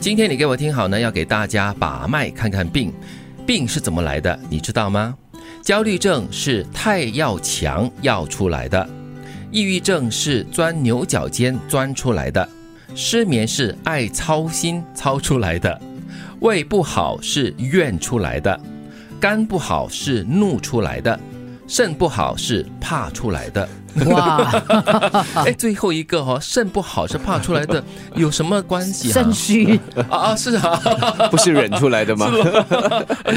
今天你给我听好呢，要给大家把脉看看病，病是怎么来的，你知道吗？焦虑症是太要强要出来的，抑郁症是钻牛角尖钻出来的，失眠是爱操心操出来的，胃不好是怨出来的，肝不好是怒出来的，肾不好是怕出来的。哇，哎，最后一个哈、哦，肾不好是怕出来的，有什么关系、啊？肾虚，啊啊，是啊，不是忍出来的吗？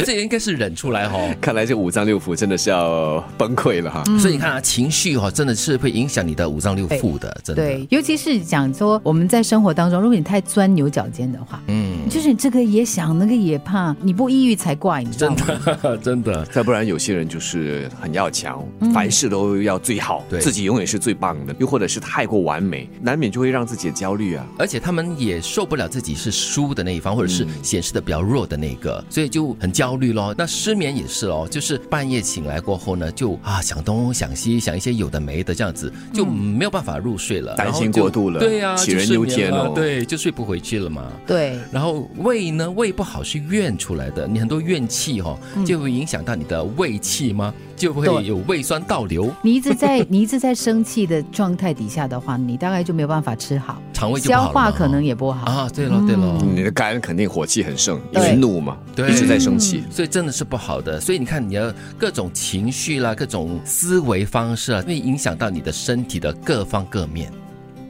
这应该是忍出来哈、哦。看来这五脏六腑真的是要崩溃了哈。所以你看啊，情绪哈、哦、真的是会影响你的五脏六腑的，真的。对，尤其是讲说我们在生活当中，如果你太钻牛角尖的话，嗯，就是你这个也想，那个也怕，你不抑郁才怪，你知道真吗？的真的。再不然有些人就是很要强，凡事都要最好，对自己永远是最棒的，又或者是太过完美，难免就会让自己焦虑啊。而且他们也受不了自己是输的那一方，或者是显示的比较弱的那个，所以就很焦虑咯。那失眠也是哦，就是半夜醒来过后呢，就啊想东想西，想一些有的没的这样子，就没有办法入睡了，担心过度了对呀、杞人就失眠忧天哦了对，就睡不回去了嘛。对，然后胃呢，胃不好是怨出来的，你很多怨气哈、哦，就会影响到你的胃气吗？就会有胃酸倒流，你一直在 你一直在生气的状态底下的话，你大概就没有办法吃好，肠胃就消化可能也不好。啊，对了对了，你的肝肯定火气很盛，因为怒嘛，对。一直在生气。所以真的是不好的。所以你看你的各种情绪啦，各种思维方式啊，会影响到你的身体的各方各面。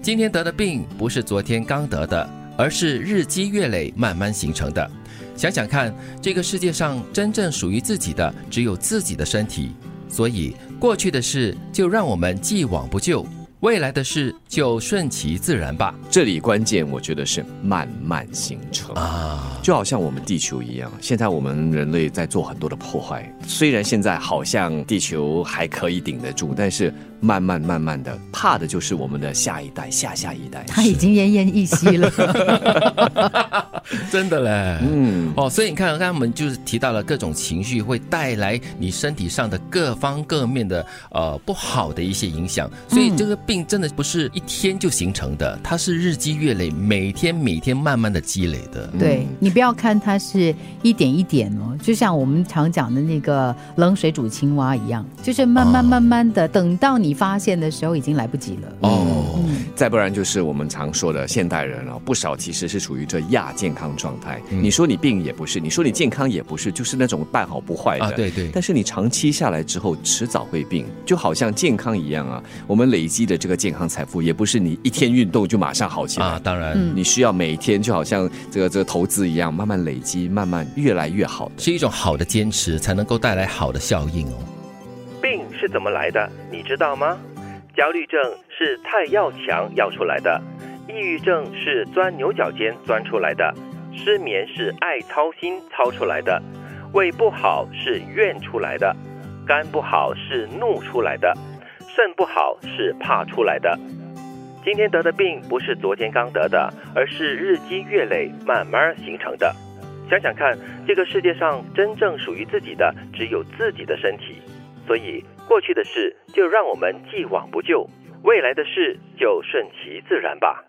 今天得的病不是昨天刚得的，而是日积月累慢慢形成的。想想看，这个世界上真正属于自己的只有自己的身体，所以过去的事就让我们既往不咎，未来的事就顺其自然吧。这里关键我觉得是慢慢形成啊，就好像我们地球一样，现在我们人类在做很多的破坏。虽然现在好像地球还可以顶得住，但是慢慢慢慢的，怕的就是我们的下一代、下下一代。他已经奄奄一息了。真的嘞，嗯，哦，所以你看，刚才我们就是提到了各种情绪会带来你身体上的各方各面的呃不好的一些影响，所以这个病真的不是一天就形成的，它是日积月累，每天每天慢慢的积累的。对你不要看它是一点一点哦，就像我们常讲的那个冷水煮青蛙一样，就是慢慢慢慢的，等到你发现的时候已经来不及了。哦，再不然就是我们常说的现代人啊，不少其实是处于这亚健康状态。嗯你说你病也不是，你说你健康也不是，就是那种半好不坏的。啊，对对，但是你长期下来之后，迟早会病，就好像健康一样啊。我们累积的这个健康财富，也不是你一天运动就马上好起来。啊，当然。嗯你需要每天就好像这个这个投资一样，慢慢累积，慢慢越来越好的。是一种好的坚持，才能够带来好的效应哦。病是怎么来的，你知道吗？焦虑症是太要强要出来的，抑郁症是钻牛角尖钻出来的，失眠是爱操心操出来的，胃不好是怨出来的，肝不好是怒出来的，肾不好是怕出来的。今天得的病不是昨天刚得的，而是日积月累慢慢形成的。想想看，这个世界上真正属于自己的只有自己的身体，所以过去的事就让我们既往不咎，未来的事就顺其自然吧。